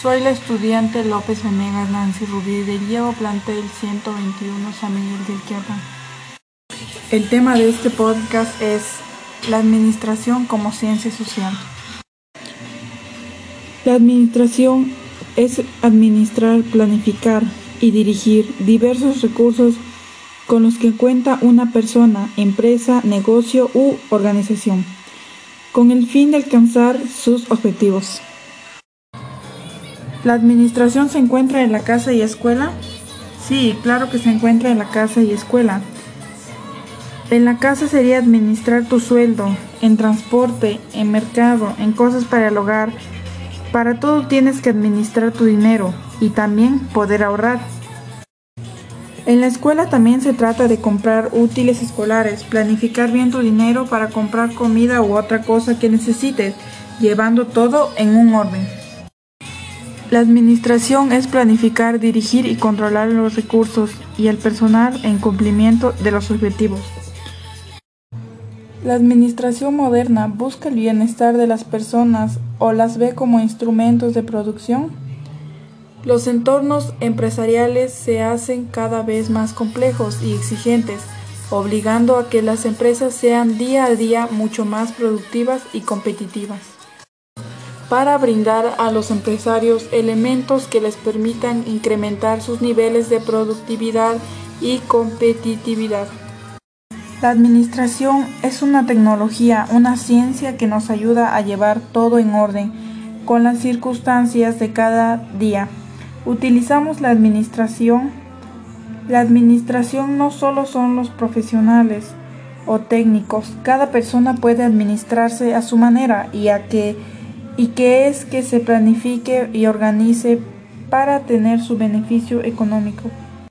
Soy la estudiante López Venegas Nancy Rubí del Llevo Plantel 121 San Miguel del Quiapan. El tema de este podcast es la administración como ciencia social. La administración es administrar, planificar y dirigir diversos recursos con los que cuenta una persona, empresa, negocio u organización, con el fin de alcanzar sus objetivos. ¿La administración se encuentra en la casa y escuela? Sí, claro que se encuentra en la casa y escuela. En la casa sería administrar tu sueldo, en transporte, en mercado, en cosas para el hogar. Para todo tienes que administrar tu dinero y también poder ahorrar. En la escuela también se trata de comprar útiles escolares, planificar bien tu dinero para comprar comida u otra cosa que necesites, llevando todo en un orden. La administración es planificar, dirigir y controlar los recursos y el personal en cumplimiento de los objetivos. La administración moderna busca el bienestar de las personas o las ve como instrumentos de producción. Los entornos empresariales se hacen cada vez más complejos y exigentes, obligando a que las empresas sean día a día mucho más productivas y competitivas para brindar a los empresarios elementos que les permitan incrementar sus niveles de productividad y competitividad. La administración es una tecnología, una ciencia que nos ayuda a llevar todo en orden con las circunstancias de cada día. Utilizamos la administración. La administración no solo son los profesionales o técnicos, cada persona puede administrarse a su manera y a que y que es que se planifique y organice para tener su beneficio económico.